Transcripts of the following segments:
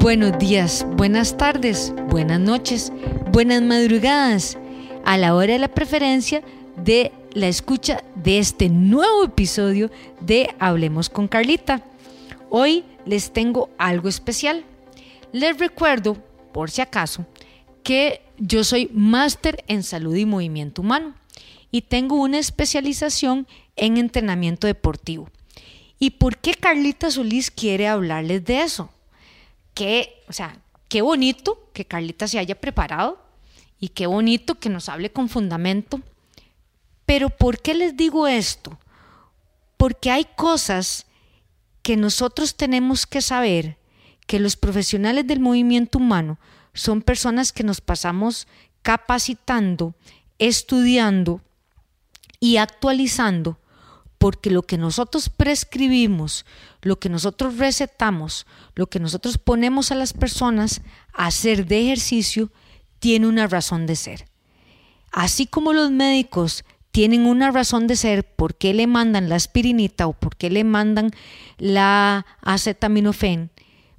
Buenos días, buenas tardes, buenas noches, buenas madrugadas, a la hora de la preferencia de la escucha de este nuevo episodio de Hablemos con Carlita. Hoy les tengo algo especial. Les recuerdo, por si acaso, que yo soy máster en salud y movimiento humano y tengo una especialización en entrenamiento deportivo. ¿Y por qué Carlita Solís quiere hablarles de eso? Qué, o sea, qué bonito que Carlita se haya preparado y qué bonito que nos hable con fundamento. Pero ¿por qué les digo esto? Porque hay cosas que nosotros tenemos que saber que los profesionales del movimiento humano son personas que nos pasamos capacitando, estudiando y actualizando, porque lo que nosotros prescribimos, lo que nosotros recetamos, lo que nosotros ponemos a las personas a hacer de ejercicio, tiene una razón de ser. Así como los médicos tienen una razón de ser por qué le mandan la aspirinita o por qué le mandan la acetaminofén,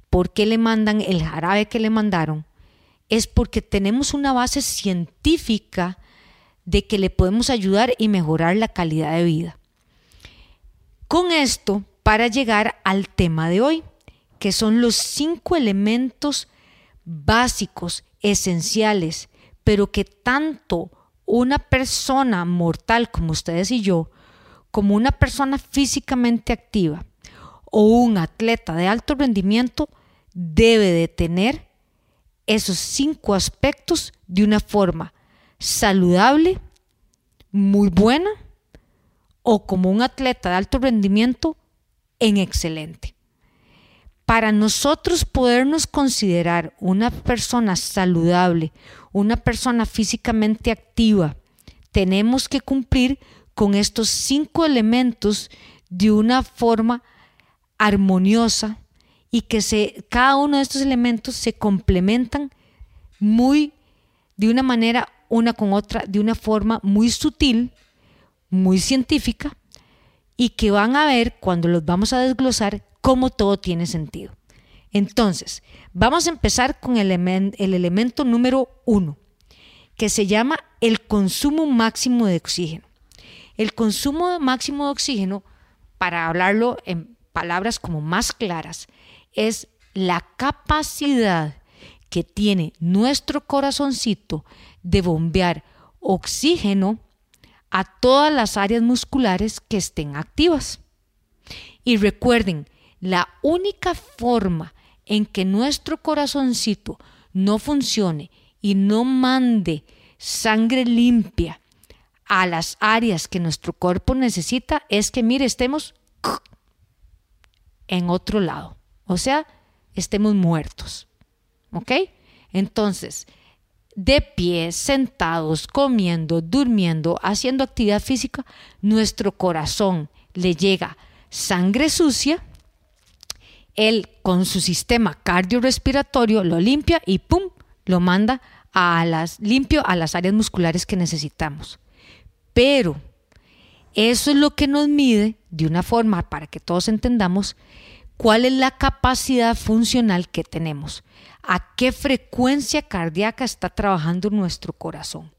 por qué le mandan el jarabe que le mandaron, es porque tenemos una base científica de que le podemos ayudar y mejorar la calidad de vida. Con esto, para llegar al tema de hoy, que son los cinco elementos básicos, esenciales, pero que tanto una persona mortal como ustedes y yo, como una persona físicamente activa o un atleta de alto rendimiento debe de tener esos cinco aspectos de una forma saludable, muy buena o como un atleta de alto rendimiento en excelente. Para nosotros podernos considerar una persona saludable, una persona físicamente activa, tenemos que cumplir con estos cinco elementos de una forma armoniosa, y que se, cada uno de estos elementos se complementan muy de una manera una con otra, de una forma muy sutil, muy científica y que van a ver cuando los vamos a desglosar cómo todo tiene sentido. Entonces, vamos a empezar con el, el elemento número uno, que se llama el consumo máximo de oxígeno. El consumo máximo de oxígeno, para hablarlo en palabras como más claras, es la capacidad que tiene nuestro corazoncito de bombear oxígeno a todas las áreas musculares que estén activas. Y recuerden, la única forma en que nuestro corazoncito no funcione y no mande sangre limpia a las áreas que nuestro cuerpo necesita es que, mire, estemos en otro lado. O sea, estemos muertos. ¿Ok? Entonces, de pie, sentados, comiendo, durmiendo, haciendo actividad física, nuestro corazón le llega sangre sucia, él con su sistema cardiorrespiratorio lo limpia y ¡pum! lo manda a las limpio a las áreas musculares que necesitamos. Pero eso es lo que nos mide de una forma para que todos entendamos cuál es la capacidad funcional que tenemos, a qué frecuencia cardíaca está trabajando nuestro corazón.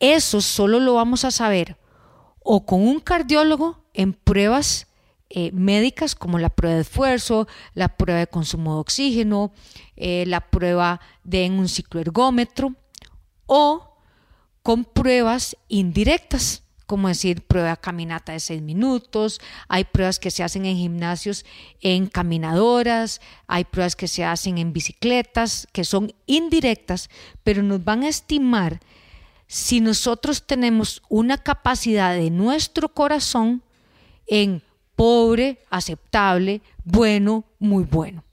Eso solo lo vamos a saber o con un cardiólogo en pruebas eh, médicas como la prueba de esfuerzo, la prueba de consumo de oxígeno, eh, la prueba de en un cicloergómetro o con pruebas indirectas como decir prueba caminata de seis minutos, hay pruebas que se hacen en gimnasios en caminadoras, hay pruebas que se hacen en bicicletas, que son indirectas, pero nos van a estimar si nosotros tenemos una capacidad de nuestro corazón en pobre, aceptable, bueno, muy bueno.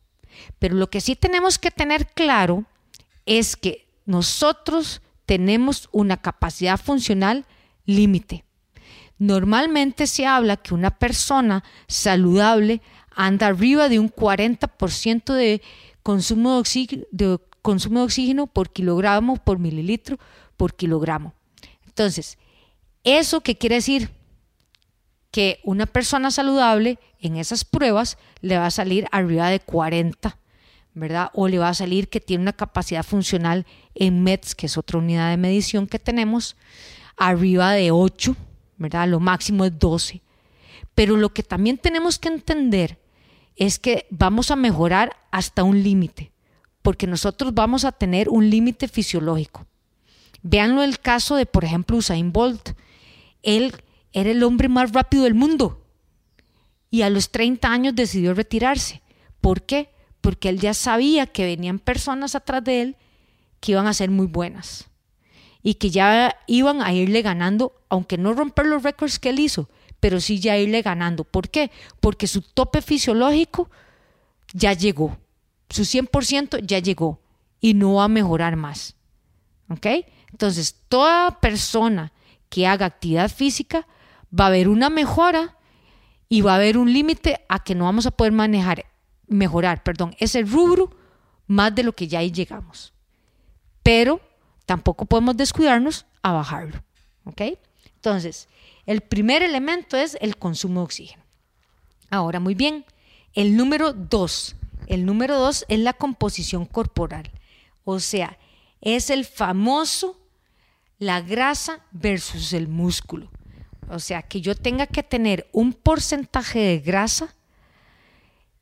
Pero lo que sí tenemos que tener claro es que nosotros tenemos una capacidad funcional límite. Normalmente se habla que una persona saludable anda arriba de un 40% de consumo de, oxígeno, de consumo de oxígeno por kilogramo, por mililitro, por kilogramo. Entonces, ¿eso qué quiere decir? Que una persona saludable en esas pruebas le va a salir arriba de 40, ¿verdad? O le va a salir que tiene una capacidad funcional en METS, que es otra unidad de medición que tenemos, arriba de 8, ¿verdad? Lo máximo es 12. Pero lo que también tenemos que entender es que vamos a mejorar hasta un límite, porque nosotros vamos a tener un límite fisiológico. Véanlo el caso de, por ejemplo, Usain Bolt. Él era el hombre más rápido del mundo y a los 30 años decidió retirarse. ¿Por qué? Porque él ya sabía que venían personas atrás de él que iban a ser muy buenas y que ya iban a irle ganando, aunque no romper los récords que él hizo, pero sí ya irle ganando. ¿Por qué? Porque su tope fisiológico ya llegó, su 100% ya llegó y no va a mejorar más. ¿Ok? Entonces, toda persona que haga actividad física va a haber una mejora y va a haber un límite a que no vamos a poder manejar, mejorar, perdón, ese rubro más de lo que ya ahí llegamos. Pero tampoco podemos descuidarnos a bajarlo. ¿Ok? Entonces, el primer elemento es el consumo de oxígeno. Ahora, muy bien, el número dos. El número dos es la composición corporal. O sea, es el famoso la grasa versus el músculo. O sea, que yo tenga que tener un porcentaje de grasa,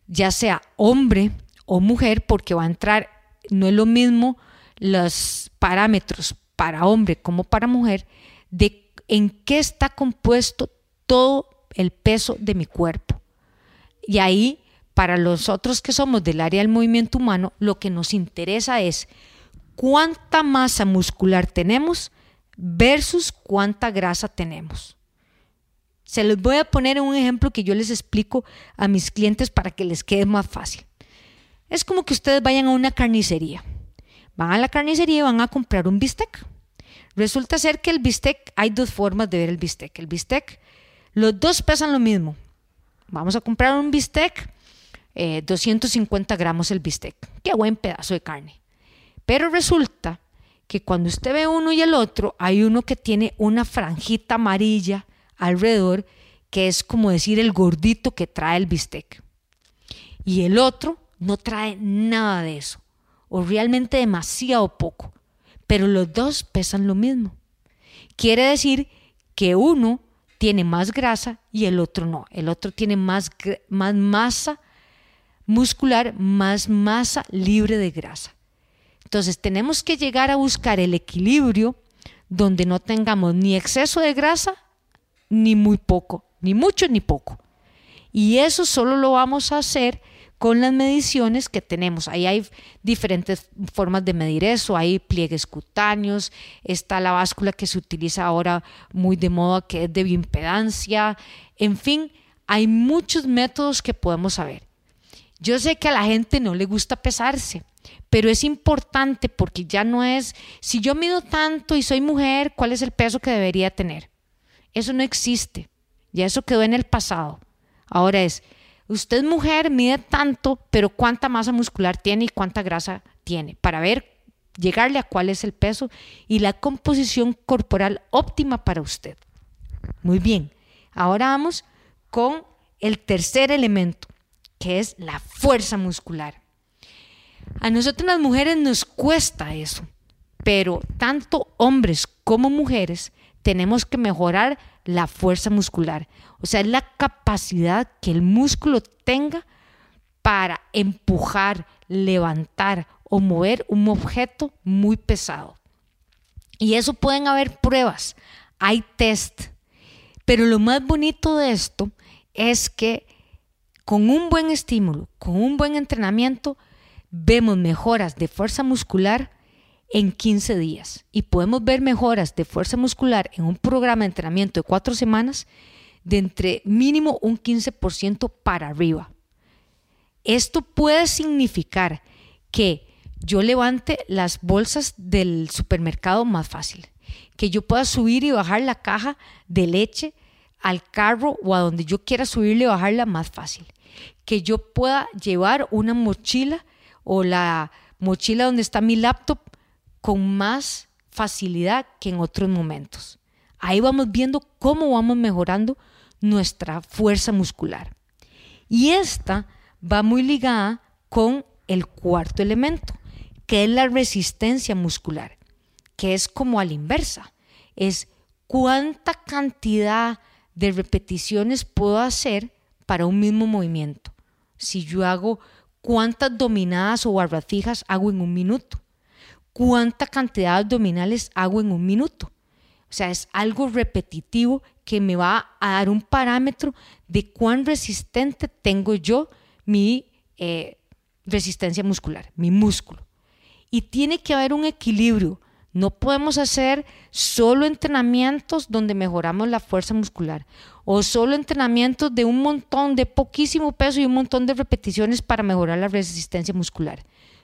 ya sea hombre o mujer, porque va a entrar, no es lo mismo los parámetros para hombre como para mujer, de en qué está compuesto todo el peso de mi cuerpo. Y ahí, para los otros que somos del área del movimiento humano, lo que nos interesa es cuánta masa muscular tenemos versus cuánta grasa tenemos. Se les voy a poner un ejemplo que yo les explico a mis clientes para que les quede más fácil. Es como que ustedes vayan a una carnicería. Van a la carnicería y van a comprar un bistec. Resulta ser que el bistec, hay dos formas de ver el bistec. El bistec, los dos pesan lo mismo. Vamos a comprar un bistec, 250 eh, gramos el bistec. Qué buen pedazo de carne. Pero resulta que cuando usted ve uno y el otro, hay uno que tiene una franjita amarilla alrededor, que es como decir el gordito que trae el bistec. Y el otro no trae nada de eso, o realmente demasiado poco, pero los dos pesan lo mismo. Quiere decir que uno tiene más grasa y el otro no. El otro tiene más, masa muscular, más masa libre de grasa. Entonces tenemos que llegar a buscar el equilibrio donde no tengamos ni exceso de grasa ni muy poco, ni mucho ni poco. Y eso solo lo vamos a hacer con las mediciones que tenemos. Ahí hay diferentes formas de medir eso, hay pliegues cutáneos, está la báscula que se utiliza ahora muy de moda que es de bioimpedancia, en fin, hay muchos métodos que podemos saber. Yo sé que a la gente no le gusta pesarse, pero es importante porque ya no es, si yo mido tanto y soy mujer, ¿cuál es el peso que debería tener? Eso no existe, ya eso quedó en el pasado. Ahora es, usted mujer, mide tanto, pero ¿cuánta masa muscular tiene y cuánta grasa tiene? Para ver, llegarle a cuál es el peso y la composición corporal óptima para usted. Muy bien, ahora vamos con el tercer elemento, que es la fuerza muscular. A nosotros las mujeres nos cuesta eso, pero tanto hombres como mujeres tenemos que mejorar la fuerza muscular. O sea, es la capacidad que el músculo tenga para empujar, levantar o mover un objeto muy pesado. Y eso pueden haber pruebas, hay test. Pero lo más bonito de esto es que con un buen estímulo, con un buen entrenamiento, vemos mejoras de fuerza muscular en 15 días y podemos ver mejoras de fuerza muscular en un programa de entrenamiento de cuatro semanas de entre mínimo un 15% para arriba. Esto puede significar que yo levante las bolsas del supermercado más fácil, que yo pueda subir y bajar la caja de leche al carro o a donde yo quiera subirle y bajarla más fácil, que yo pueda llevar una mochila o la mochila donde está mi laptop con más facilidad que en otros momentos. Ahí vamos viendo cómo vamos mejorando nuestra fuerza muscular. Y esta va muy ligada con el cuarto elemento, que es la resistencia muscular, que es como a la inversa. Es cuánta cantidad de repeticiones puedo hacer para un mismo movimiento. Si yo hago cuántas dominadas o barras fijas hago en un minuto, cuánta cantidad de abdominales hago en un minuto. O sea, es algo repetitivo que me va a dar un parámetro de cuán resistente tengo yo mi eh, resistencia muscular, mi músculo. Y tiene que haber un equilibrio. No podemos hacer solo entrenamientos donde mejoramos la fuerza muscular o solo entrenamientos de un montón, de poquísimo peso y un montón de repeticiones para mejorar la resistencia muscular.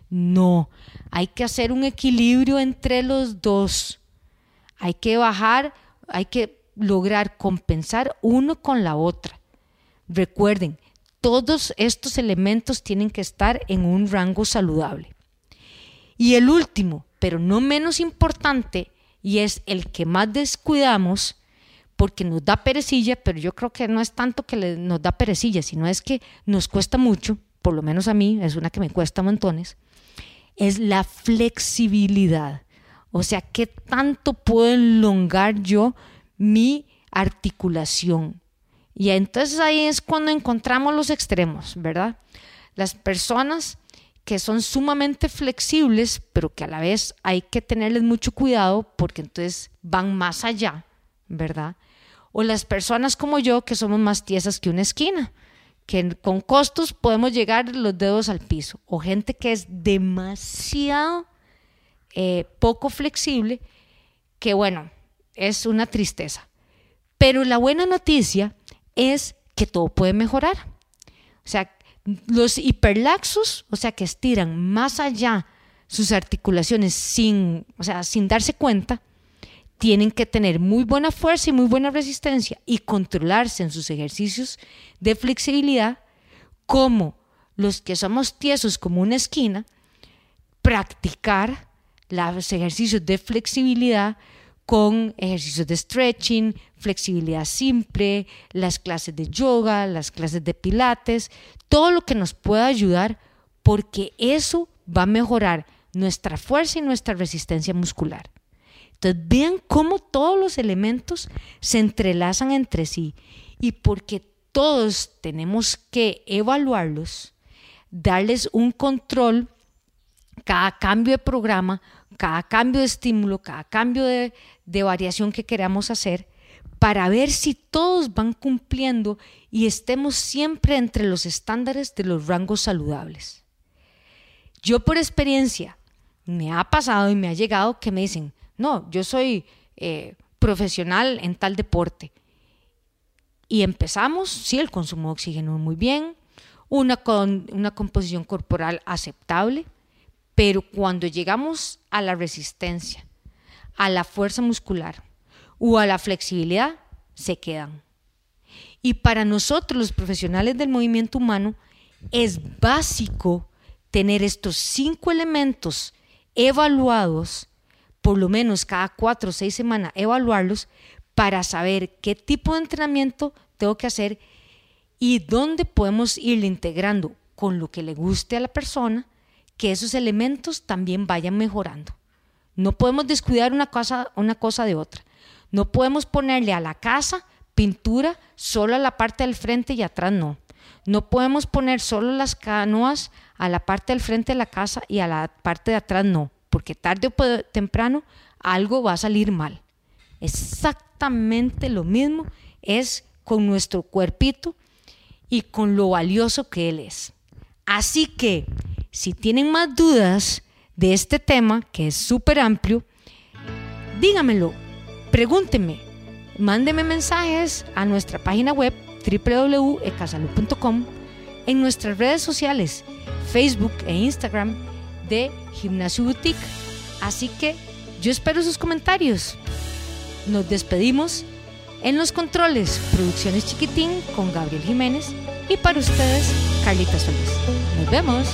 No, hay que hacer un equilibrio entre los dos. Hay que bajar, hay que lograr compensar uno con la otra. Recuerden, todos estos elementos tienen que estar en un rango saludable. Y el último, pero no menos importante, y es el que más descuidamos, porque nos da perecilla, pero yo creo que no es tanto que nos da perecilla, sino es que nos cuesta mucho, por lo menos a mí, es una que me cuesta montones, es la flexibilidad. O sea, ¿qué tanto puedo elongar yo mi articulación? Y entonces ahí es cuando encontramos los extremos, ¿verdad? Las personas que son sumamente flexibles, pero que a la vez hay que tenerles mucho cuidado porque entonces van más allá, ¿verdad? O las personas como yo que somos más tiesas que una esquina, que con costos podemos llegar los dedos al piso, o gente que es demasiado eh, poco flexible, que bueno, es una tristeza. Pero la buena noticia es que todo puede mejorar. O sea, los hiperlaxos, o sea, que estiran más allá sus articulaciones sin, o sea, sin darse cuenta, tienen que tener muy buena fuerza y muy buena resistencia y controlarse en sus ejercicios de flexibilidad, como los que somos tiesos como una esquina, practicar los ejercicios de flexibilidad con ejercicios de stretching, flexibilidad simple, las clases de yoga, las clases de pilates, todo lo que nos pueda ayudar porque eso va a mejorar nuestra fuerza y nuestra resistencia muscular. Entonces vean cómo todos los elementos se entrelazan entre sí y porque todos tenemos que evaluarlos, darles un control cada cambio de programa cada cambio de estímulo, cada cambio de, variación que queramos hacer, para ver si todos van cumpliendo y estemos siempre entre los estándares de los rangos saludables. Yo por experiencia me ha pasado y me ha llegado que me dicen, no, yo soy eh, profesional en tal deporte. Y empezamos, sí, el consumo de oxígeno muy bien, una, con, una composición corporal aceptable, pero cuando llegamos a la resistencia, a la fuerza muscular o a la flexibilidad, se quedan. Y para nosotros los profesionales del movimiento humano es básico tener estos cinco elementos evaluados, por lo menos cada cuatro o seis semanas, evaluarlos para saber qué tipo de entrenamiento tengo que hacer y dónde podemos ir integrando con lo que le guste a la persona que esos elementos también vayan mejorando. No podemos descuidar una cosa, una cosa de otra. No podemos ponerle a la casa pintura solo a la parte del frente y atrás no. No podemos poner solo las canoas a la parte del frente de la casa y a la parte de atrás no, porque tarde o temprano algo va a salir mal. Exactamente lo mismo es con nuestro cuerpito y con lo valioso que él es. Así que si tienen más dudas de este tema, que es súper amplio, dígamelo, pregúntenme, mándenme mensajes a nuestra página web www.ecasalud.com, en nuestras redes sociales, Facebook e Instagram de Gimnasio Boutique. Así que yo espero sus comentarios. Nos despedimos en los controles, Producciones Chiquitín con Gabriel Jiménez y para ustedes, Carlita Solís. Nos vemos.